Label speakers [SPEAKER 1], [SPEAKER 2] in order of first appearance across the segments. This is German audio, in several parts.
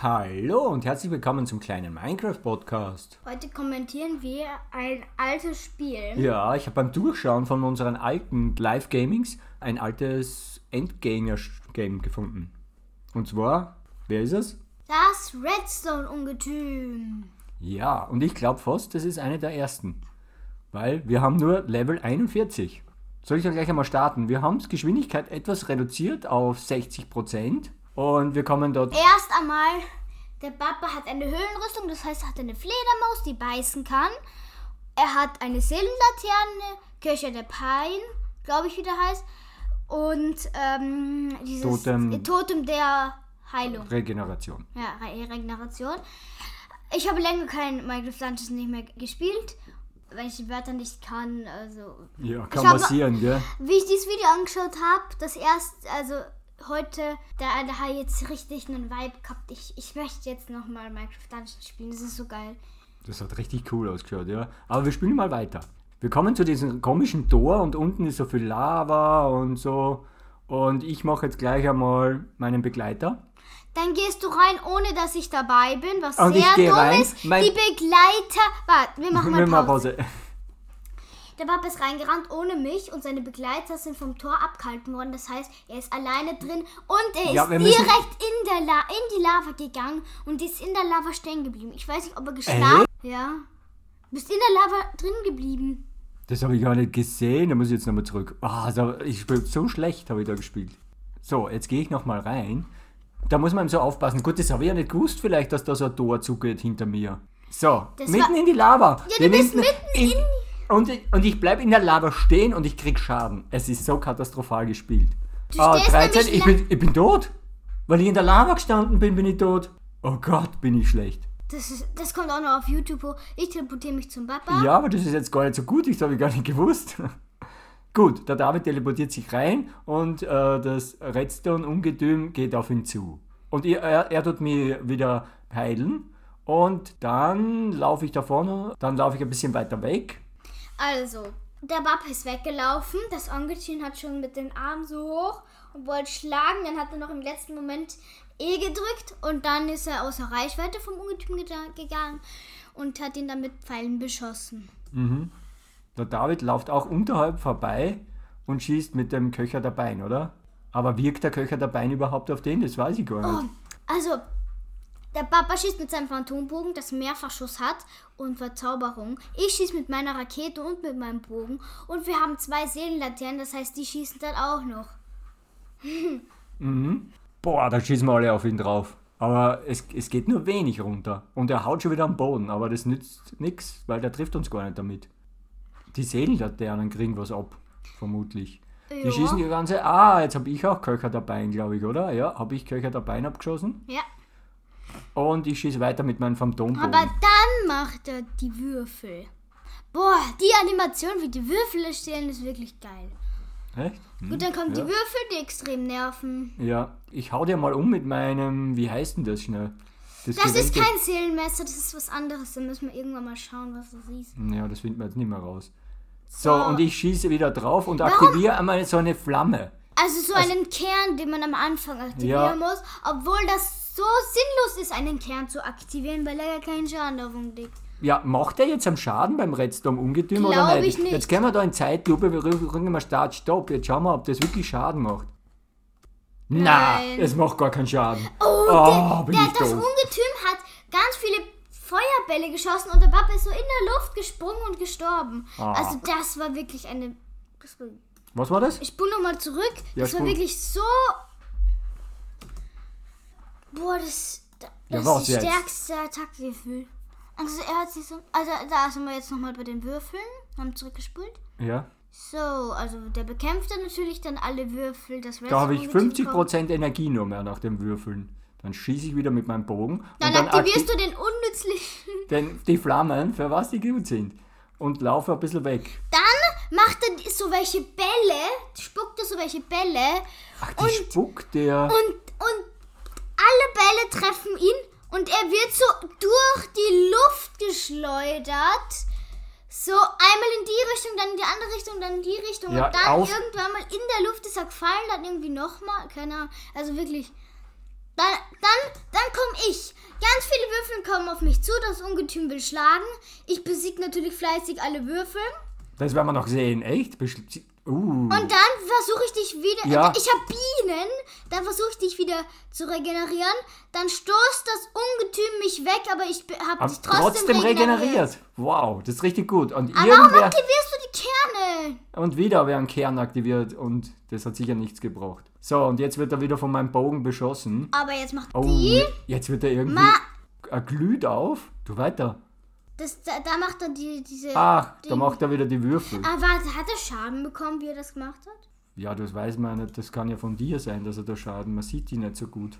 [SPEAKER 1] Hallo und herzlich willkommen zum kleinen Minecraft-Podcast.
[SPEAKER 2] Heute kommentieren wir ein altes Spiel.
[SPEAKER 1] Ja, ich habe beim Durchschauen von unseren alten Live-Gamings ein altes Endganger-Game gefunden. Und zwar, wer ist es?
[SPEAKER 2] Das Redstone-Ungetüm.
[SPEAKER 1] Ja, und ich glaube fast, das ist eine der ersten. Weil wir haben nur Level 41. Soll ich da gleich einmal starten? Wir haben Geschwindigkeit etwas reduziert auf 60%. Und wir kommen dort.
[SPEAKER 2] Erst einmal, der Papa hat eine Höhlenrüstung, das heißt, er hat eine Fledermaus, die beißen kann. Er hat eine Seelenlaterne, Kirche der Pein, glaube ich, wie der heißt. Und ähm, dieses
[SPEAKER 1] Totem.
[SPEAKER 2] Totem der Heilung.
[SPEAKER 1] Regeneration.
[SPEAKER 2] Ja, Re Regeneration. Ich habe länger kein Minecraft Dungeons nicht mehr gespielt, weil ich die Wörter nicht kann. Also,
[SPEAKER 1] Ja, kann passieren, gell?
[SPEAKER 2] wie ich dieses Video angeschaut habe, das erst, also heute, da, da hat jetzt richtig einen Vibe gehabt. Ich, ich möchte jetzt nochmal Minecraft Dungeons spielen, das ist so geil.
[SPEAKER 1] Das hat richtig cool ausgeschaut, ja. Aber wir spielen mal weiter. Wir kommen zu diesem komischen Tor und unten ist so viel Lava und so. Und ich mache jetzt gleich einmal meinen Begleiter.
[SPEAKER 2] Dann gehst du rein, ohne dass ich dabei bin, was
[SPEAKER 1] Und
[SPEAKER 2] sehr dumm
[SPEAKER 1] rein.
[SPEAKER 2] ist.
[SPEAKER 1] Mein-
[SPEAKER 2] Die Begleiter. Warte, wir machen mal. Pause. Der Papa ist reingerannt ohne mich und seine Begleiter sind vom Tor abgehalten worden. Das heißt, er ist alleine drin und er
[SPEAKER 1] Ja,
[SPEAKER 2] ist
[SPEAKER 1] wir
[SPEAKER 2] direkt in, La in die Lava gegangen und ist in der Lava stehen geblieben. Ich weiß nicht, ob er geschlafen Ja. Bist in der Lava drin geblieben.
[SPEAKER 1] Das habe ich gar nicht gesehen. Da muss ich jetzt nochmal zurück. Ah, also ich spiele so schlecht, habe ich da gespielt. So, jetzt gehe ich nochmal rein. Da muss man so aufpassen. Gut, das habe ich ja nicht gewusst, vielleicht, dass da so ein Tor zugeht hinter mir. So,
[SPEAKER 2] Das
[SPEAKER 1] mitten in die Lava.
[SPEAKER 2] Ja,
[SPEAKER 1] Wir
[SPEAKER 2] du bist
[SPEAKER 1] müssen
[SPEAKER 2] mitten in-
[SPEAKER 1] Und, ich- und ich bleibe in der Lava stehen und ich krieg Schaden. Es ist so katastrophal gespielt.
[SPEAKER 2] Du
[SPEAKER 1] Ah,
[SPEAKER 2] stehst
[SPEAKER 1] 13,
[SPEAKER 2] nämlich
[SPEAKER 1] ich bin, ich bin tot. Weil ich in der Lava gestanden bin, bin ich tot. Oh Gott, bin ich schlecht.
[SPEAKER 2] Das, ist, das kommt auch noch auf YouTube hoch. Ich teleportiere mich zum Papa.
[SPEAKER 1] Ja, aber das ist jetzt gar nicht so gut, das habe ich gar nicht gewusst. gut, der David teleportiert sich rein und äh, das Redstone-Ungetüm geht auf ihn zu. Und er, er, er tut mich wieder heilen und dann laufe ich da vorne, dann laufe ich ein bisschen weiter weg.
[SPEAKER 2] Also, der Papa ist weggelaufen. Das Onkelchen hat schon mit den Armen so hoch und wollte schlagen. Dann hat er noch im letzten Moment E gedrückt und dann ist er außer Reichweite vom Ungetüm gegangen und hat ihn dann mit Pfeilen beschossen.
[SPEAKER 1] Der David läuft auch unterhalb vorbei und schießt mit dem Köcher der Bein, oder? Aber wirkt der Köcher der Bein überhaupt auf den? Das weiß ich gar nicht.
[SPEAKER 2] Also, der Papa schießt mit seinem Phantombogen, das Mehrfachschuss hat und Verzauberung. Ich schieße mit meiner Rakete und mit meinem Bogen. Und wir haben zwei Seelenlaternen, das heißt, die schießen dann auch noch.
[SPEAKER 1] Boah, da schießen wir alle auf ihn drauf. Aber es, es geht nur wenig runter. Und er haut schon wieder am Boden. Aber das nützt nichts, weil der trifft uns gar nicht damit. Die Seelenlaternen kriegen was ab, vermutlich. Die
[SPEAKER 2] Ja.
[SPEAKER 1] schießen die ganze. Ah, jetzt habe ich auch Köcher der Bein, glaube ich, oder? Ja, habe ich Köcher der Bein abgeschossen.
[SPEAKER 2] Ja.
[SPEAKER 1] Und ich schieße weiter mit meinem Phantombogen.
[SPEAKER 2] Aber dann macht er die Würfel. Boah, die Animation, wie die Würfel erstellen, ist wirklich geil.
[SPEAKER 1] Echt? Hm,
[SPEAKER 2] Gut, dann kommen
[SPEAKER 1] ja.
[SPEAKER 2] die Würfel, die extrem nerven.
[SPEAKER 1] Ja, ich hau dir mal um mit meinem. Wie heißt denn das schnell?
[SPEAKER 2] Das ist
[SPEAKER 1] gewählte-
[SPEAKER 2] kein Seelenmesser, das ist was anderes. Da müssen wir irgendwann mal schauen, was das ist.
[SPEAKER 1] Ja, das finden wir jetzt nicht mehr raus. So,
[SPEAKER 2] So.
[SPEAKER 1] und ich schieße wieder drauf und
[SPEAKER 2] Warum?
[SPEAKER 1] aktiviere einmal so eine Flamme.
[SPEAKER 2] Also so einen Kern, den man am Anfang aktivieren
[SPEAKER 1] Ja.
[SPEAKER 2] muss, obwohl das so sinnlos ist, einen Kern zu aktivieren, weil er ja keinen Schaden davon legt.
[SPEAKER 1] Ja, macht er jetzt am Schaden beim Redstone-Ungetüm oder
[SPEAKER 2] Glaub
[SPEAKER 1] nicht?
[SPEAKER 2] ich nicht.
[SPEAKER 1] Jetzt können wir da in Zeitlupe, wir rücken mal Start, Stopp. Jetzt schauen wir, ob das wirklich Schaden macht. Na,
[SPEAKER 2] Nein.
[SPEAKER 1] es macht gar keinen Schaden.
[SPEAKER 2] Oh,
[SPEAKER 1] Oh, bin
[SPEAKER 2] der,
[SPEAKER 1] ich
[SPEAKER 2] das
[SPEAKER 1] doof.
[SPEAKER 2] Ungetüm hat ganz viele Feuerbälle geschossen und der Papa ist so in der Luft gesprungen und gestorben.
[SPEAKER 1] Ah.
[SPEAKER 2] Also das war wirklich eine...
[SPEAKER 1] Was war das?
[SPEAKER 2] ich spule nochmal zurück.
[SPEAKER 1] Ja,
[SPEAKER 2] das war wirklich so... Boah, das, das
[SPEAKER 1] Ja,
[SPEAKER 2] ist die
[SPEAKER 1] jetzt?
[SPEAKER 2] stärkste Attacke-Gefühl. Also er hat sich so... Also da sind wir jetzt nochmal bei den Würfeln. Haben zurückgespult.
[SPEAKER 1] Ja.
[SPEAKER 2] So, also der bekämpft dann natürlich dann alle Würfel. Das
[SPEAKER 1] Da habe ich
[SPEAKER 2] Redstone-Ungetüm kommt.
[SPEAKER 1] 50% Energie nur mehr nach dem Würfeln. Dann schieße ich wieder mit meinem Bogen.
[SPEAKER 2] Dann,
[SPEAKER 1] dann
[SPEAKER 2] aktivierst
[SPEAKER 1] akti-
[SPEAKER 2] du den unnützlichen...
[SPEAKER 1] den, die Flammen, für was die gut sind. Und laufe ein bisschen weg.
[SPEAKER 2] Dann macht er so welche Bälle, spuckt er so welche Bälle
[SPEAKER 1] Ach, die
[SPEAKER 2] Und-
[SPEAKER 1] spuckt der.
[SPEAKER 2] und, und alle Bälle treffen ihn und er wird so durch die Luft geschleudert. So einmal in die Richtung, dann in die andere Richtung, dann in die Richtung
[SPEAKER 1] Ja,
[SPEAKER 2] und dann irgendwann mal in der Luft ist er gefallen, dann irgendwie nochmal, keine Ahnung. Also wirklich, Dann, dann, dann komme ich. Ganz viele Würfel kommen auf mich zu, das Ungetüm will schlagen. Ich besiege natürlich fleißig alle Würfel.
[SPEAKER 1] Das werden wir noch sehen, echt? Uh.
[SPEAKER 2] Und dann versuche ich dich wieder.
[SPEAKER 1] Ja.
[SPEAKER 2] Ich habe Bienen. Dann versuche ich dich wieder zu regenerieren. Dann stoßt das Ungetüm mich weg, aber ich habe
[SPEAKER 1] Hab
[SPEAKER 2] dich
[SPEAKER 1] trotzdem,
[SPEAKER 2] trotzdem,
[SPEAKER 1] regeneriert. Wow, das ist richtig gut. Und
[SPEAKER 2] Aber warum aktivierst du die Kerne?
[SPEAKER 1] Und wieder werden Kern aktiviert und das hat sicher nichts gebraucht. So, und jetzt wird er wieder von meinem Bogen beschossen.
[SPEAKER 2] Aber jetzt macht
[SPEAKER 1] Oh,
[SPEAKER 2] die.
[SPEAKER 1] jetzt wird er irgendwie.
[SPEAKER 2] Ma-
[SPEAKER 1] Er glüht auf. Du weiter.
[SPEAKER 2] Das, da, da macht er die, diese.
[SPEAKER 1] Ach, da macht er wieder die Würfel.
[SPEAKER 2] Ah, warte, hat er Schaden bekommen, wie er das gemacht hat?
[SPEAKER 1] Ja, das weiß man nicht. Das kann ja von dir sein, dass er da Schaden. Man sieht die nicht so gut.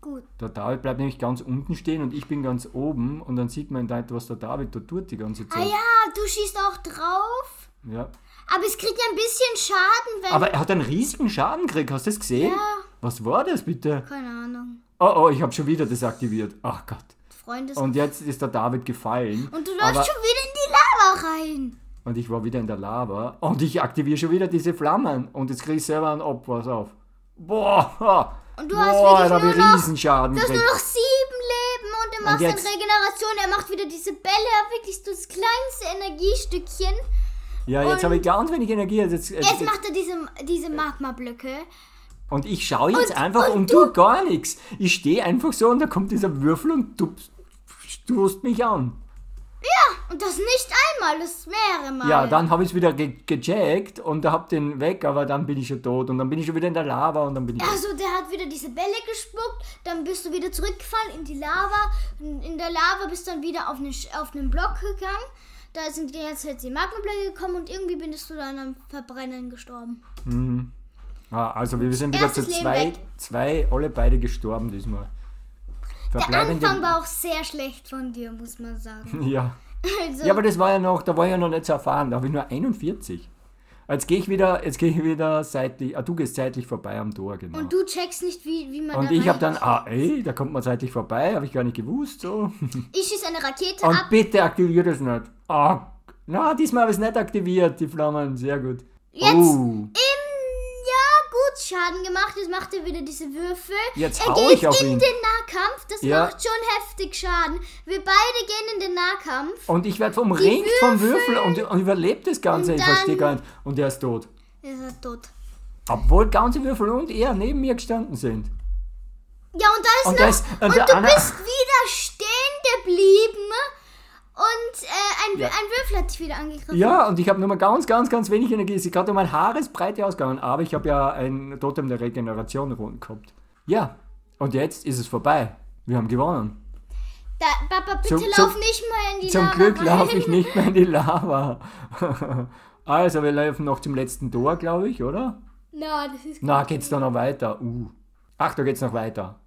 [SPEAKER 2] Gut.
[SPEAKER 1] Der David bleibt nämlich ganz unten stehen und ich bin ganz oben und dann sieht man was der David da tut die ganze
[SPEAKER 2] Ah
[SPEAKER 1] Zeit.
[SPEAKER 2] ja, du schießt auch drauf.
[SPEAKER 1] ja.
[SPEAKER 2] Aber es kriegt ja ein bisschen Schaden, wenn.
[SPEAKER 1] Aber er hat einen riesigen Schaden gekriegt, hast du das gesehen?
[SPEAKER 2] Ja.
[SPEAKER 1] Was war das bitte?
[SPEAKER 2] Keine Ahnung.
[SPEAKER 1] Oh oh, ich habe schon wieder desaktiviert. Ach Gott.
[SPEAKER 2] Freundes.
[SPEAKER 1] Und jetzt ist der David gefallen.
[SPEAKER 2] Und du läufst schon wieder in die Lava rein.
[SPEAKER 1] Und ich war wieder in der Lava. Und ich aktiviere schon wieder diese Flammen. Und jetzt krieg ich selber einen pass auf. Boah.
[SPEAKER 2] Und du hast
[SPEAKER 1] Boah,
[SPEAKER 2] wirklich
[SPEAKER 1] da habe
[SPEAKER 2] nur noch-
[SPEAKER 1] Riesenschaden
[SPEAKER 2] Du hast nur noch sieben Leben und du machst dann
[SPEAKER 1] jetzt-
[SPEAKER 2] Regeneration. Er macht wieder diese Bälle, wirklich das kleinste Energiestückchen.
[SPEAKER 1] Ja, jetzt habe ich ganz wenig Energie. Jetzt, jetzt,
[SPEAKER 2] Jetzt macht er diese, diese Magma-Blöcke.
[SPEAKER 1] Und ich schaue jetzt
[SPEAKER 2] Und-
[SPEAKER 1] einfach
[SPEAKER 2] und
[SPEAKER 1] und, tu gar nichts. Ich stehe einfach so und da kommt dieser Würfel und du stoßt mich an.
[SPEAKER 2] Und das nicht einmal, das mehrere Mal.
[SPEAKER 1] Ja, dann habe ich es wieder ge gecheckt und hab den weg, aber dann bin ich schon tot und dann bin ich schon wieder in der Lava und dann bin ich.
[SPEAKER 2] Also der hat wieder diese Bälle gespuckt, dann bist du wieder zurückgefallen in die Lava. Und in der Lava bist du dann wieder auf einen, Sch- auf einen Block gegangen. Da sind dir jetzt jetzt die Magmablöcke gekommen und irgendwie bist du dann am Verbrennen gestorben.
[SPEAKER 1] Ah, also wir sind wieder zu zwei,
[SPEAKER 2] weg.
[SPEAKER 1] zwei, alle beide gestorben diesmal.
[SPEAKER 2] Der
[SPEAKER 1] Verbleibende-
[SPEAKER 2] Anfang war auch sehr schlecht von dir, muss man sagen.
[SPEAKER 1] Ja.
[SPEAKER 2] Also,
[SPEAKER 1] ja, aber das war ja noch, da war ich ja noch nicht so erfahren, da habe ich nur 41. Jetzt gehe ich wieder, jetzt gehe ich wieder seitlich, ah, du gehst seitlich vorbei am Tor, genau.
[SPEAKER 2] und du checkst nicht, wie, wie man
[SPEAKER 1] Und ich habe dann, ah ey, da kommt man seitlich vorbei, habe ich gar nicht gewusst, so.
[SPEAKER 2] Ich schieße eine Rakete
[SPEAKER 1] Und
[SPEAKER 2] ab.
[SPEAKER 1] bitte aktiviert es nicht. Ah, na, diesmal habe ich es nicht aktiviert, die Flammen, sehr gut.
[SPEAKER 2] Jetzt
[SPEAKER 1] Oh,
[SPEAKER 2] im, Schaden gemacht. Jetzt macht er wieder diese Würfel.
[SPEAKER 1] Jetzt
[SPEAKER 2] er geht
[SPEAKER 1] ich auf
[SPEAKER 2] in
[SPEAKER 1] ihn.
[SPEAKER 2] den Nahkampf. Das
[SPEAKER 1] Ja.
[SPEAKER 2] macht schon heftig Schaden. Wir beide gehen in den Nahkampf.
[SPEAKER 1] und ich werde umringt vom Würfel und, und überlebt das Ganze,
[SPEAKER 2] Und
[SPEAKER 1] ich verstehe gar nicht. Und er ist tot.
[SPEAKER 2] Ist er tot.
[SPEAKER 1] Obwohl ganze Würfel und er neben mir gestanden sind.
[SPEAKER 2] Ja, und da ist
[SPEAKER 1] Und
[SPEAKER 2] noch.
[SPEAKER 1] da ist- und
[SPEAKER 2] und du
[SPEAKER 1] Anna-
[SPEAKER 2] bist wieder stehen geblieben. Und ein,
[SPEAKER 1] Ja.
[SPEAKER 2] ein Würfel hat dich wieder angegriffen.
[SPEAKER 1] Ja, und ich habe nur mal ganz, ganz, ganz wenig Energie. Es ist gerade um mein Haaresbreite ausgegangen, aber ich habe ja ein Totem der Regeneration rund gehabt. Ja, und jetzt ist es vorbei. Wir haben gewonnen.
[SPEAKER 2] Da, Papa, bitte
[SPEAKER 1] Zum-
[SPEAKER 2] lauf
[SPEAKER 1] zum-
[SPEAKER 2] nicht mal in die
[SPEAKER 1] Zum
[SPEAKER 2] Lava
[SPEAKER 1] Glück
[SPEAKER 2] rein.
[SPEAKER 1] laufe ich nicht mehr in die Lava. also, wir laufen noch zum letzten Tor, glaube ich, oder?
[SPEAKER 2] Na, das ist.
[SPEAKER 1] Na, geht's da noch weiter? Uh. Ach, da geht's noch weiter.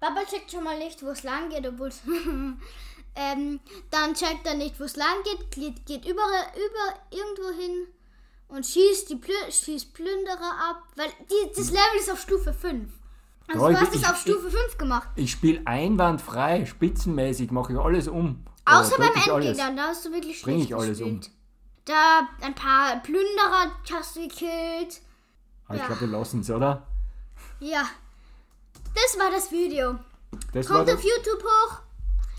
[SPEAKER 2] Papa checkt schon mal nicht, wo es lang geht, obwohl es. ähm, dann checkt er nicht, wo es lang geht, geht, geht über, über irgendwo hin und schießt die Plü schießt Plünderer ab, weil die, das Level ist auf Stufe 5. Also
[SPEAKER 1] Ja,
[SPEAKER 2] du
[SPEAKER 1] ich-
[SPEAKER 2] hast es
[SPEAKER 1] ich-
[SPEAKER 2] auf Stufe 5 gemacht.
[SPEAKER 1] Ich spiele einwandfrei, spitzenmäßig, mache ich alles um.
[SPEAKER 2] Außer beim
[SPEAKER 1] ich.
[SPEAKER 2] Endgegner, da hast du wirklich
[SPEAKER 1] Bring
[SPEAKER 2] schlecht
[SPEAKER 1] ich alles um.
[SPEAKER 2] gespielt. Da ein paar Plünderer hast du gekillt.
[SPEAKER 1] Aber ich
[SPEAKER 2] Ja.
[SPEAKER 1] glaube, wir lassen es, oder?
[SPEAKER 2] Ja. Das war das Video.
[SPEAKER 1] Das,
[SPEAKER 2] Kommt auf YouTube hoch.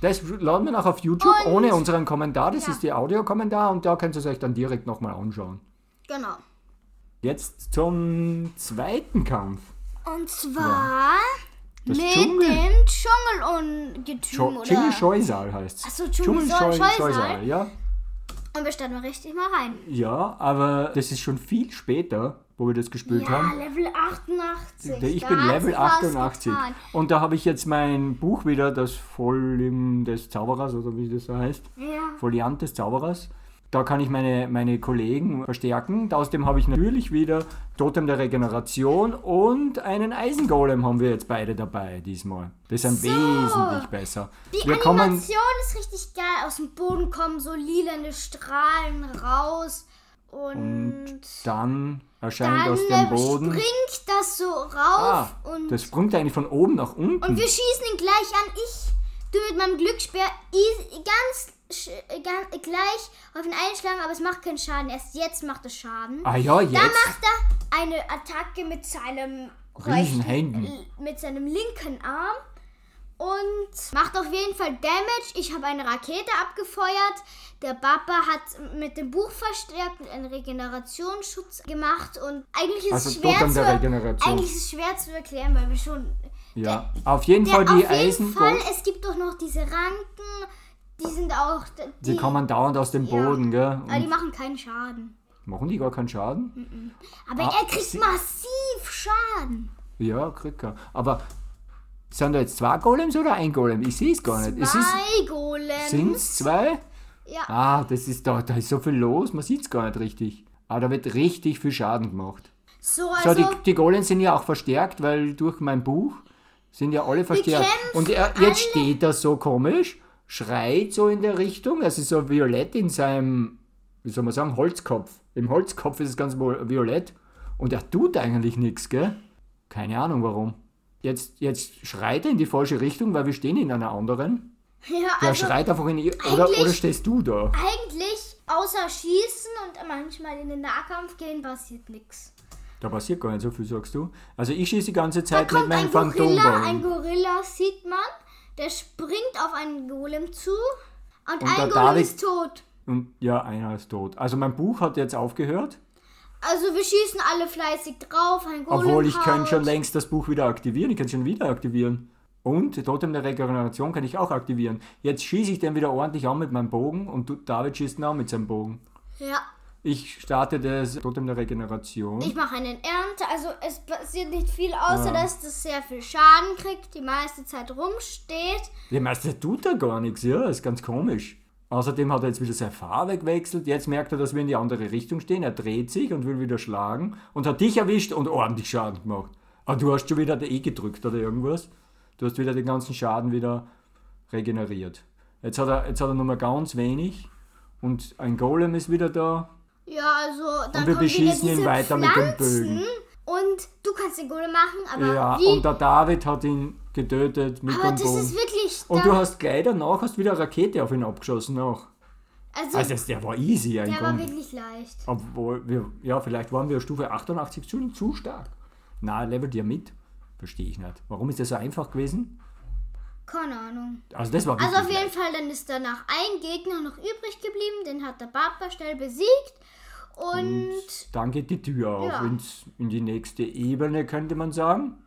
[SPEAKER 1] Das laden wir noch auf YouTube
[SPEAKER 2] Und-
[SPEAKER 1] ohne unseren Kommentar. Das
[SPEAKER 2] Ja.
[SPEAKER 1] ist die Audiokommentar und da könnt ihr es euch dann direkt nochmal anschauen.
[SPEAKER 2] Genau.
[SPEAKER 1] Jetzt zum zweiten Kampf.
[SPEAKER 2] Und zwar
[SPEAKER 1] Das
[SPEAKER 2] mit
[SPEAKER 1] Dschungel-
[SPEAKER 2] dem Dschungelungetüm, oder?
[SPEAKER 1] Dschungelscheusal heißt es.
[SPEAKER 2] Ach so, Dschungelscheusal.
[SPEAKER 1] ja.
[SPEAKER 2] Und wir starten richtig mal rein.
[SPEAKER 1] Ja, aber das ist schon viel später, wo wir das gespielt
[SPEAKER 2] Ja,
[SPEAKER 1] haben.
[SPEAKER 2] Level 88.
[SPEAKER 1] Ich bin Level
[SPEAKER 2] sich was
[SPEAKER 1] 88.
[SPEAKER 2] getan.
[SPEAKER 1] Und da habe ich jetzt mein Buch wieder, das Folium des Zauberers, oder wie das so heißt.
[SPEAKER 2] Ja.
[SPEAKER 1] Foliant des Zauberers. Da kann ich meine, meine Kollegen verstärken. Außerdem habe ich natürlich wieder Totem der Regeneration und einen Eisengolem haben wir jetzt beide dabei diesmal. Das sind
[SPEAKER 2] So.
[SPEAKER 1] wesentlich besser.
[SPEAKER 2] Die
[SPEAKER 1] wir
[SPEAKER 2] Animation ist richtig geil. Aus dem Boden kommen so lilane Strahlen raus. Und,
[SPEAKER 1] und dann erscheint
[SPEAKER 2] dann
[SPEAKER 1] aus dem
[SPEAKER 2] äh,
[SPEAKER 1] Boden.
[SPEAKER 2] springt das so rauf.
[SPEAKER 1] Ah,
[SPEAKER 2] und,
[SPEAKER 1] das springt eigentlich von oben nach unten.
[SPEAKER 2] und wir schießen ihn gleich an. Ich, du mit meinem Glücksspeer, ganz, äh, ganz gleich auf ihn einschlagen, aber es macht keinen Schaden. Erst jetzt macht es Schaden.
[SPEAKER 1] ah ja,
[SPEAKER 2] Da
[SPEAKER 1] jetzt.
[SPEAKER 2] macht er eine Attacke mit seinem
[SPEAKER 1] Händen.
[SPEAKER 2] mit seinem linken Arm und macht auf jeden Fall Damage. Ich habe eine Rakete abgefeuert. Der Papa hat mit dem Buch verstärkt einen Regenerationsschutz gemacht und eigentlich ist
[SPEAKER 1] Also
[SPEAKER 2] es schwer zu
[SPEAKER 1] der
[SPEAKER 2] eigentlich ist es schwer zu erklären, weil wir schon
[SPEAKER 1] Ja, auf jeden
[SPEAKER 2] der,
[SPEAKER 1] Fall die
[SPEAKER 2] auf jeden
[SPEAKER 1] Eisen,
[SPEAKER 2] Fall, es gibt doch noch diese Ranken, die sind auch die,
[SPEAKER 1] die kommen dauernd aus dem
[SPEAKER 2] Ja.
[SPEAKER 1] Boden, gell?
[SPEAKER 2] aber die
[SPEAKER 1] Und
[SPEAKER 2] machen keinen Schaden.
[SPEAKER 1] machen die gar keinen Schaden?
[SPEAKER 2] Aber
[SPEAKER 1] Ah,
[SPEAKER 2] er kriegt massiv Schaden.
[SPEAKER 1] Ja, kriegt er. Aber sind da jetzt zwei Golems oder ein Golem? Ich sehe es gar nicht. Es ist,
[SPEAKER 2] Zwei Golems.
[SPEAKER 1] sind es zwei?
[SPEAKER 2] Ja.
[SPEAKER 1] Ah, das ist da, da ist so viel los, man sieht es gar nicht richtig. Aber da wird richtig viel Schaden gemacht.
[SPEAKER 2] So,
[SPEAKER 1] So,
[SPEAKER 2] also
[SPEAKER 1] die, die Golems sind ja auch verstärkt, weil durch mein Buch sind ja alle verstärkt. Und er, jetzt steht er so komisch, schreit so in der Richtung, es ist so violett in seinem, wie soll man sagen, Holzkopf. Im Holzkopf ist es ganz violett und er tut eigentlich nichts, gell? Keine Ahnung warum. Jetzt, jetzt schreit er in die falsche Richtung, weil wir stehen in einer anderen.
[SPEAKER 2] ja,
[SPEAKER 1] Der
[SPEAKER 2] also
[SPEAKER 1] schreit einfach in die, oder, oder stehst du da?
[SPEAKER 2] eigentlich außer Schießen und manchmal in den Nahkampf gehen passiert nichts.
[SPEAKER 1] Da passiert gar nicht so viel, sagst du. Also ich schieße die ganze Zeit mit meinem
[SPEAKER 2] ein Gorilla, ein. Gorilla sieht man, der springt auf einen Golem zu und,
[SPEAKER 1] Und
[SPEAKER 2] ein
[SPEAKER 1] der
[SPEAKER 2] Golem
[SPEAKER 1] David-
[SPEAKER 2] ist tot.
[SPEAKER 1] Und ja, einer ist tot. Also mein Buch hat jetzt aufgehört,
[SPEAKER 2] Also wir schießen alle fleißig drauf, ein Golem
[SPEAKER 1] obwohl ich kann schon längst das Buch wieder aktivieren. Ich kann es schon wieder aktivieren. Und Totem der Regeneration kann ich auch aktivieren. Jetzt schieße ich den wieder ordentlich an mit meinem Bogen und du- David schießt ihn auch mit seinem Bogen.
[SPEAKER 2] Ja,
[SPEAKER 1] Ich starte das Totem der Regeneration.
[SPEAKER 2] ich mache einen Ernte, also es passiert nicht viel, außer
[SPEAKER 1] Ja.
[SPEAKER 2] dass das sehr viel Schaden kriegt, die meiste Zeit rumsteht.
[SPEAKER 1] Der Meister tut da gar nichts, ja, ist ganz komisch. Außerdem hat er jetzt wieder seine Farbe gewechselt. Jetzt merkt er, dass wir in die andere Richtung stehen. Er dreht sich und will wieder schlagen und hat dich erwischt und ordentlich Schaden gemacht. Aber du hast schon wieder der E gedrückt oder irgendwas. Du hast wieder den ganzen Schaden wieder regeneriert. Jetzt hat er, jetzt hat er nur mal ganz wenig und ein Golem ist wieder da.
[SPEAKER 2] Ja, also dann
[SPEAKER 1] Und wir beschießen ihn weiter mit den
[SPEAKER 2] Pflanzen
[SPEAKER 1] Bögen.
[SPEAKER 2] Du kannst den Golem machen, aber
[SPEAKER 1] Ja,
[SPEAKER 2] wie?
[SPEAKER 1] und der David hat ihn getötet mit
[SPEAKER 2] aber
[SPEAKER 1] dem
[SPEAKER 2] das
[SPEAKER 1] Bogen.
[SPEAKER 2] ist wirklich...
[SPEAKER 1] Und du hast gleich danach hast wieder eine Rakete auf ihn abgeschossen auch.
[SPEAKER 2] also,
[SPEAKER 1] Also das- der war easy ein
[SPEAKER 2] der war wirklich leicht.
[SPEAKER 1] Obwohl wir, ja, vielleicht waren wir Stufe 88 zu, zu stark. Na, levelt ihr mit? Verstehe ich nicht. Warum ist das so einfach gewesen?
[SPEAKER 2] Keine Ahnung.
[SPEAKER 1] Also das war
[SPEAKER 2] Also auf jeden Fall, dann ist danach ein Gegner noch übrig geblieben, den hat der Barber schnell besiegt. Und
[SPEAKER 1] Dann geht die Tür auf
[SPEAKER 2] Ja.
[SPEAKER 1] ins, in die nächste Ebene, könnte man sagen.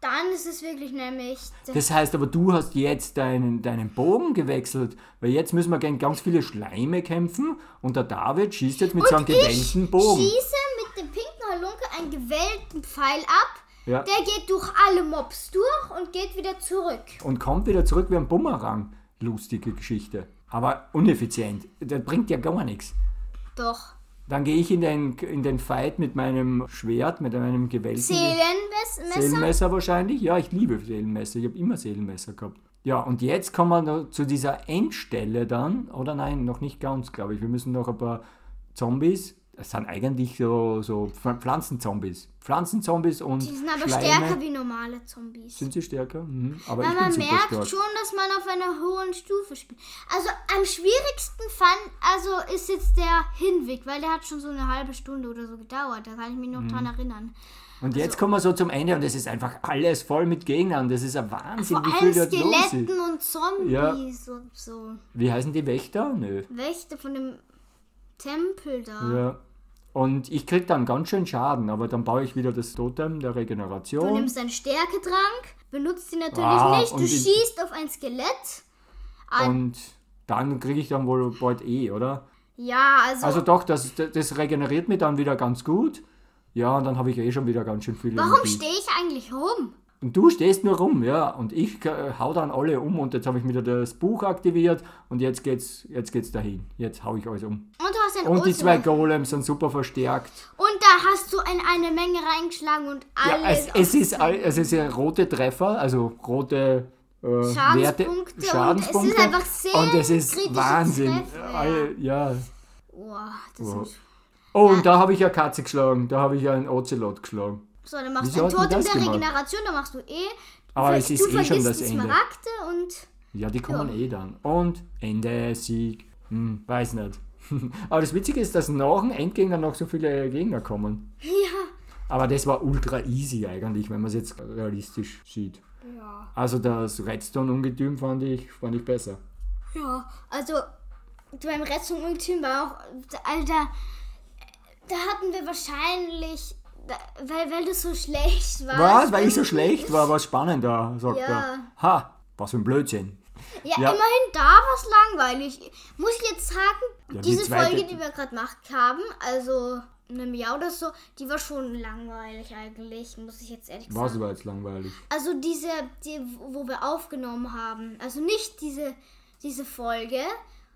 [SPEAKER 2] dann ist es wirklich nämlich...
[SPEAKER 1] Das heißt aber, du hast jetzt deinen, deinen Bogen gewechselt, weil jetzt müssen wir gegen ganz viele Schleime kämpfen und der David schießt jetzt mit seinem gewellten Bogen.
[SPEAKER 2] schieße mit dem pinken Halunke einen gewellten Pfeil ab.
[SPEAKER 1] Ja.
[SPEAKER 2] Der geht durch alle Mobs durch und geht wieder zurück.
[SPEAKER 1] Und kommt wieder zurück wie ein Bumerang. Lustige Geschichte. Aber uneffizient. Das bringt ja gar nichts.
[SPEAKER 2] Doch.
[SPEAKER 1] Dann gehe ich in den, in den Fight mit meinem Schwert, mit meinem gewellten
[SPEAKER 2] Seelenmesser.
[SPEAKER 1] Seelenmesser wahrscheinlich. Ja, ich liebe Seelenmesser. Ich habe immer Seelenmesser gehabt. Ja, und jetzt kommen wir zu dieser Endstelle dann. Oder nein, noch nicht ganz, glaube ich. Wir müssen noch ein paar Zombies. Das sind eigentlich so, so Pf- Pflanzenzombies. Pflanzenzombies und
[SPEAKER 2] Die sind aber
[SPEAKER 1] Schleime.
[SPEAKER 2] stärker wie normale Zombies.
[SPEAKER 1] Sind sie stärker? Mhm. Aber
[SPEAKER 2] Weil
[SPEAKER 1] ich bin
[SPEAKER 2] man
[SPEAKER 1] super
[SPEAKER 2] merkt
[SPEAKER 1] stark.
[SPEAKER 2] schon, dass man auf einer hohen Stufe spielt. Also am schwierigsten fand, also ist jetzt der Hinweg, weil der hat schon so eine halbe Stunde oder so gedauert. Da kann ich mich noch
[SPEAKER 1] Mhm.
[SPEAKER 2] dran erinnern.
[SPEAKER 1] Und jetzt kommen wir so zum Ende und es ist einfach alles voll mit Gegnern. Das ist ein Wahnsinn,
[SPEAKER 2] Vor
[SPEAKER 1] wie viel dort los ist.
[SPEAKER 2] Skeletten und Zombies und so.
[SPEAKER 1] Wie heißen die Wächter? Nö.
[SPEAKER 2] Wächter von dem Tempel da.
[SPEAKER 1] Ja. Und ich krieg dann ganz schön Schaden, aber dann baue ich wieder das Totem der
[SPEAKER 2] Du
[SPEAKER 1] Regeneration.
[SPEAKER 2] nimmst einen Stärketrank, benutzt ihn natürlich
[SPEAKER 1] Ah,
[SPEAKER 2] nicht, du schießt auf ein Skelett. Ein,
[SPEAKER 1] Und dann kriege ich dann wohl bald eh, oder?
[SPEAKER 2] ja, also,
[SPEAKER 1] Also doch, das, das regeneriert mich dann wieder ganz gut. Ja, und dann habe ich eh schon wieder ganz schön viel
[SPEAKER 2] warum stehe ich eigentlich rum?
[SPEAKER 1] Und du stehst nur rum, ja. Und ich äh, hau dann alle um und jetzt habe ich wieder das Buch aktiviert und jetzt geht's, jetzt geht's dahin. Jetzt hau ich alles um.
[SPEAKER 2] Und du hast ein
[SPEAKER 1] Und die zwei Golems sind super verstärkt.
[SPEAKER 2] Und da hast du in eine Menge reingeschlagen und
[SPEAKER 1] Ja,
[SPEAKER 2] alles.
[SPEAKER 1] es, es, ist, es ist ja rote Treffer, also rote äh, Werte,
[SPEAKER 2] Schadenspunkte und
[SPEAKER 1] Schadenspunkte.
[SPEAKER 2] es ist einfach sehr
[SPEAKER 1] Und es ist Wahnsinn.
[SPEAKER 2] Treffer,
[SPEAKER 1] ja.
[SPEAKER 2] Boah, das
[SPEAKER 1] Wow.
[SPEAKER 2] ist.
[SPEAKER 1] Oh, und da habe ich ja Katze geschlagen. Da habe ich ja einen Ocelot geschlagen.
[SPEAKER 2] So, dann machst
[SPEAKER 1] Wieso
[SPEAKER 2] du ein Totem der
[SPEAKER 1] gemacht?
[SPEAKER 2] Regeneration, dann machst du eh.
[SPEAKER 1] Aber es ist
[SPEAKER 2] du
[SPEAKER 1] eh schon das Ende.
[SPEAKER 2] Smaragde und.
[SPEAKER 1] Ja, die kommen eh dann. Und Ende, Sieg. Hm, weiß nicht. Aber das Witzige ist, dass nach dem Endgegner noch so viele Gegner kommen.
[SPEAKER 2] Ja,
[SPEAKER 1] Aber das war ultra easy eigentlich, wenn man es jetzt realistisch sieht.
[SPEAKER 2] Ja.
[SPEAKER 1] Also das Redstone-Ungetüm fand ich, fand ich besser.
[SPEAKER 2] Ja, also beim Ultim war auch, Alter, da hatten wir wahrscheinlich, weil, weil du so schlecht warst.
[SPEAKER 1] Was? Weil ich so schlecht war, war spannender, sagt
[SPEAKER 2] Ja.
[SPEAKER 1] er. Ha, was für ein Blödsinn.
[SPEAKER 2] Ja,
[SPEAKER 1] Ja.
[SPEAKER 2] immerhin da war es langweilig. Muss ich jetzt sagen,
[SPEAKER 1] Ja, die
[SPEAKER 2] diese
[SPEAKER 1] zweite-
[SPEAKER 2] Folge, die wir gerade gemacht haben, also einem Jahr oder so, die war schon langweilig eigentlich, muss ich jetzt ehrlich
[SPEAKER 1] Was
[SPEAKER 2] sagen.
[SPEAKER 1] war jetzt langweilig?
[SPEAKER 2] Also diese, die, wo wir aufgenommen haben. Also nicht diese, diese Folge,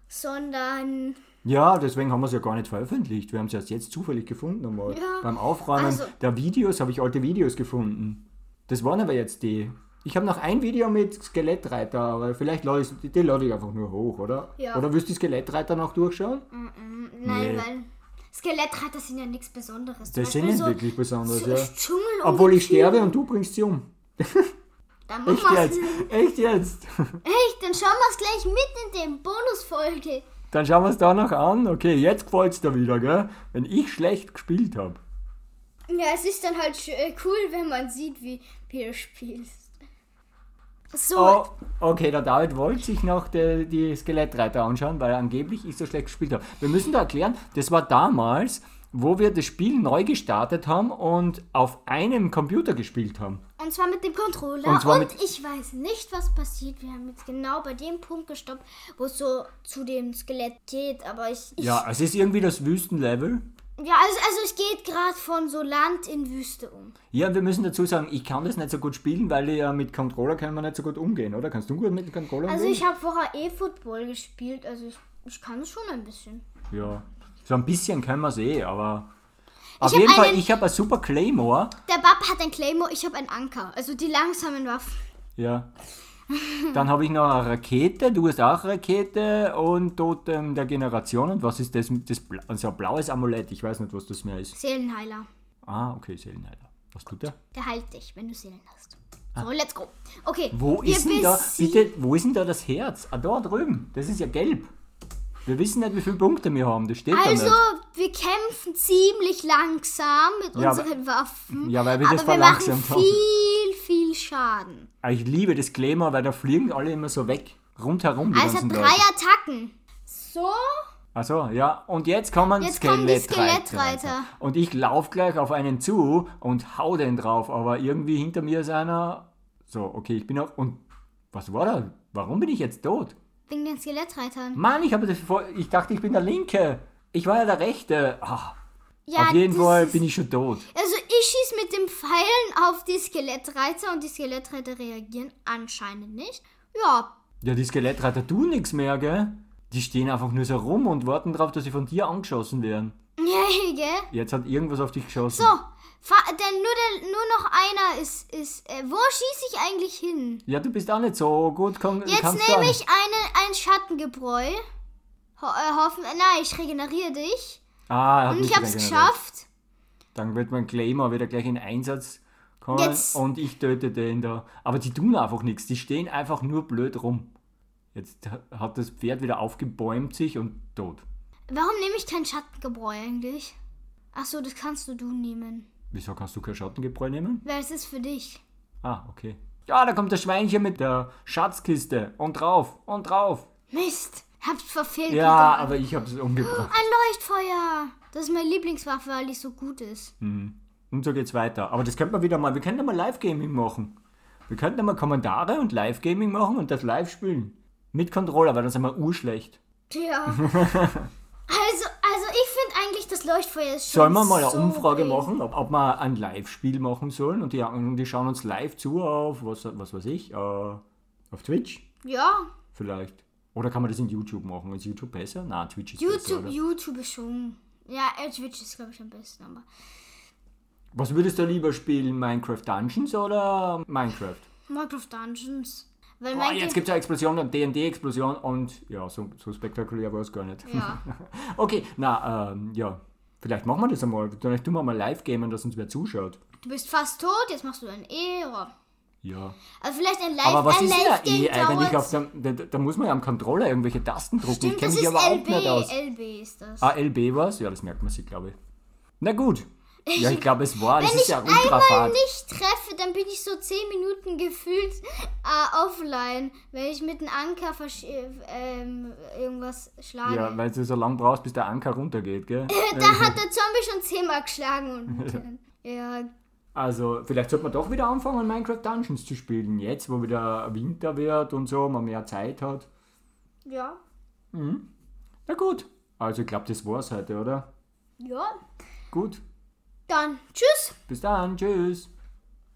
[SPEAKER 2] sondern
[SPEAKER 1] Ja, deswegen haben wir es ja gar nicht veröffentlicht. Wir haben es erst jetzt zufällig gefunden einmal.
[SPEAKER 2] Ja,
[SPEAKER 1] Beim Aufräumen
[SPEAKER 2] also-
[SPEAKER 1] der Videos habe ich alte Videos gefunden. Das waren aber jetzt die. Ich habe noch ein Video mit Skelettreiter, aber vielleicht lade ich, die lade ich einfach nur hoch, oder?
[SPEAKER 2] Ja.
[SPEAKER 1] Oder willst du die Skelettreiter noch durchschauen?
[SPEAKER 2] nein,
[SPEAKER 1] Nee.
[SPEAKER 2] weil Skelettreiter sind ja nichts Besonderes. Zum
[SPEAKER 1] Das sind
[SPEAKER 2] Beispiel
[SPEAKER 1] nicht
[SPEAKER 2] so
[SPEAKER 1] wirklich besonders,
[SPEAKER 2] so
[SPEAKER 1] ja. Obwohl ich sterbe und du bringst sie um.
[SPEAKER 2] Dann machen
[SPEAKER 1] Echt jetzt? Echt jetzt?
[SPEAKER 2] Echt, dann schauen wir es gleich mit in den Bonusfolge.
[SPEAKER 1] Dann schauen wir es da noch an. Okay, jetzt gefällt es dir wieder, gell? Wenn ich schlecht gespielt habe.
[SPEAKER 2] Ja, es ist dann halt äh, cool, wenn man sieht, wie, wie du spielst. So,
[SPEAKER 1] Oh, okay, der David wollte sich noch die, die Skelettreiter anschauen, weil angeblich ich so schlecht gespielt habe. Wir müssen da erklären, das war damals, wo wir das Spiel neu gestartet haben und auf einem Computer gespielt haben.
[SPEAKER 2] Und zwar mit dem Controller.
[SPEAKER 1] Und
[SPEAKER 2] Und, ich weiß nicht, was passiert. Wir haben jetzt genau bei dem Punkt gestoppt, wo es so zu dem Skelett geht. Aber ich. ich
[SPEAKER 1] Ja, es ist irgendwie das Wüstenlevel.
[SPEAKER 2] ja also, also es geht gerade von so Land in Wüste um.
[SPEAKER 1] Ja, wir müssen dazu sagen, ich kann das nicht so gut spielen, weil ja mit Controller kann man nicht so gut umgehen, oder? Kannst du gut mit dem Controller
[SPEAKER 2] Also
[SPEAKER 1] umgehen?
[SPEAKER 2] ich habe vorher eh Football gespielt. Also ich, ich kann es schon ein bisschen.
[SPEAKER 1] ja, so ein bisschen können wir es eh, aber... Auf jeden Fall,
[SPEAKER 2] einen-
[SPEAKER 1] ich habe ein super Claymore.
[SPEAKER 2] Der Bab hat ein Claymore, ich habe einen Anker. Also die langsamen Waffen.
[SPEAKER 1] Ja. Dann habe ich noch eine Rakete, du hast auch Rakete und Totem der Generation. Und was ist das? das Bla also ein blaues Amulett, ich weiß nicht, was das mehr ist.
[SPEAKER 2] Seelenheiler.
[SPEAKER 1] Ah, okay, Seelenheiler. Was tut der?
[SPEAKER 2] Der heilt dich, wenn du Seelen hast. So, let's go. Okay.
[SPEAKER 1] Ah. Wo ist denn da, bitte, wo ist denn da das Herz? Ah, da drüben. Das ist ja gelb. Wir wissen nicht, wie viele Punkte wir haben. Das steht
[SPEAKER 2] Also,
[SPEAKER 1] da nicht.
[SPEAKER 2] wir kämpfen ziemlich langsam mit
[SPEAKER 1] Ja,
[SPEAKER 2] unseren Waffen.
[SPEAKER 1] ja, weil wir
[SPEAKER 2] aber
[SPEAKER 1] das
[SPEAKER 2] wir machen
[SPEAKER 1] haben.
[SPEAKER 2] viel, viel Schaden.
[SPEAKER 1] Ah, Ich liebe das Claymore, weil da fliegen alle immer so weg. Rundherum die
[SPEAKER 2] Also drei
[SPEAKER 1] Leute.
[SPEAKER 2] Attacken. So.
[SPEAKER 1] Achso, ja. Und jetzt kommen
[SPEAKER 2] Jetzt
[SPEAKER 1] Skelettreiter.
[SPEAKER 2] Skelettreiter.
[SPEAKER 1] Und ich lauf gleich auf einen zu und hau den drauf. Aber irgendwie hinter mir ist einer. So, okay, ich bin auch. Und was war da? Warum bin ich jetzt tot?
[SPEAKER 2] Wegen den Skelettreitern.
[SPEAKER 1] Mann, ich habe das vor. Ich dachte, ich bin der Linke. Ich war ja der Rechte. Ah,
[SPEAKER 2] Ja,
[SPEAKER 1] auf jeden Fall
[SPEAKER 2] ist-
[SPEAKER 1] bin ich schon tot.
[SPEAKER 2] Also ich schieße mit dem Pfeilen auf die Skelettreiter und die Skelettreiter reagieren anscheinend nicht. Ja,
[SPEAKER 1] Ja, die Skelettreiter tun nichts mehr, gell? Die stehen einfach nur so rum und warten darauf, dass sie von dir angeschossen werden.
[SPEAKER 2] Gell?
[SPEAKER 1] Jetzt hat irgendwas auf dich geschossen.
[SPEAKER 2] So, denn nur, der, nur noch einer ist, ist äh, wo schieße ich eigentlich hin?
[SPEAKER 1] Ja, du bist auch nicht so gut. Komm,
[SPEAKER 2] Jetzt nehme ich eine, ein Schattengebräu. Ho äh, hoffen, nein, ich regeneriere dich.
[SPEAKER 1] Ah, er hat
[SPEAKER 2] Und ich habe es geschafft.
[SPEAKER 1] Dann wird mein Claymore wieder gleich in Einsatz kommen
[SPEAKER 2] Jetzt-
[SPEAKER 1] und ich töte den da. Aber die tun einfach nichts, die stehen einfach nur blöd rum. Jetzt hat das Pferd wieder aufgebäumt sich und tot.
[SPEAKER 2] Warum nehme ich kein Schattengebräu eigentlich? Ach so, das kannst du du nehmen.
[SPEAKER 1] Wieso kannst du kein Schattengebräu nehmen?
[SPEAKER 2] Weil es ist für dich.
[SPEAKER 1] Ah, okay. Ja, da kommt das Schweinchen mit der Schatzkiste und drauf und drauf.
[SPEAKER 2] Mist, hab's verfehlt.
[SPEAKER 1] Ja, aber ich habe es umgebracht.
[SPEAKER 2] Ein Leuchtfeuer. Das ist meine Lieblingswaffe, weil die so gut ist.
[SPEAKER 1] Und so geht's weiter. Aber das könnte man wieder mal, wir könnten mal Live-Gaming machen. Wir könnten mal Kommentare und Live-Gaming machen und das live spielen. Mit Controller, weil dann sind wir urschlecht.
[SPEAKER 2] Ja. also, also ich finde eigentlich, das Leuchtfeuer ist schon
[SPEAKER 1] Sollen wir mal eine
[SPEAKER 2] so
[SPEAKER 1] Umfrage machen, ob, ob wir ein Live-Spiel machen sollen und die, und die schauen uns live zu auf, was, was weiß ich, äh, auf Twitch
[SPEAKER 2] Ja,
[SPEAKER 1] vielleicht. Oder kann man das in YouTube machen? Ist YouTube besser? Na, Twitch ist besser.
[SPEAKER 2] YouTube,
[SPEAKER 1] Oder?
[SPEAKER 2] YouTube ist schon. Ja, äh, Twitch ist, glaube ich, am besten, aber.
[SPEAKER 1] Was würdest du lieber spielen, Minecraft Dungeons oder Minecraft?
[SPEAKER 2] Minecraft Dungeons. Weil mein
[SPEAKER 1] jetzt gibt es eine Explosion, eine D&D-Explosion und ja, so, so spektakulär war es gar nicht.
[SPEAKER 2] Ja.
[SPEAKER 1] okay, na, ähm, ja, vielleicht machen wir das einmal. Vielleicht tun wir mal live gamen, dass uns wer zuschaut.
[SPEAKER 2] Du bist fast tot, jetzt machst du ein E. Oder
[SPEAKER 1] Ja.
[SPEAKER 2] also vielleicht ein Live
[SPEAKER 1] Aber was
[SPEAKER 2] ein
[SPEAKER 1] ist denn da
[SPEAKER 2] Live-Game
[SPEAKER 1] eh eigentlich auf dem, da, da muss man ja am Controller irgendwelche Tasten drucken.
[SPEAKER 2] Stimmt,
[SPEAKER 1] ich kenne
[SPEAKER 2] das
[SPEAKER 1] mich aber auch
[SPEAKER 2] LB.
[SPEAKER 1] nicht aus.
[SPEAKER 2] LB ist das.
[SPEAKER 1] Ah, LB was? Ja, das merkt man sich, glaube ich. Na gut. Ja, ich glaube, es war. Das
[SPEAKER 2] Wenn
[SPEAKER 1] ist
[SPEAKER 2] ich
[SPEAKER 1] ja
[SPEAKER 2] einmal
[SPEAKER 1] Ultrafahrt.
[SPEAKER 2] nicht treffe, dann bin ich so 10 Minuten gefühlt äh, offline, wenn ich mit dem Anker versch äh, ähm, irgendwas schlage.
[SPEAKER 1] Ja, weil du so lange brauchst, bis der Anker runtergeht, gell?
[SPEAKER 2] da hat der Zombie schon zehnmal geschlagen und äh, ja,
[SPEAKER 1] Also, vielleicht sollte man doch wieder anfangen, Minecraft Dungeons zu spielen. Jetzt, wo wieder Winter wird und so, man mehr Zeit hat.
[SPEAKER 2] ja,
[SPEAKER 1] Na gut. Also, ich glaube, das war's heute, oder?
[SPEAKER 2] ja.
[SPEAKER 1] Gut.
[SPEAKER 2] Dann tschüss.
[SPEAKER 1] Bis dann. Tschüss.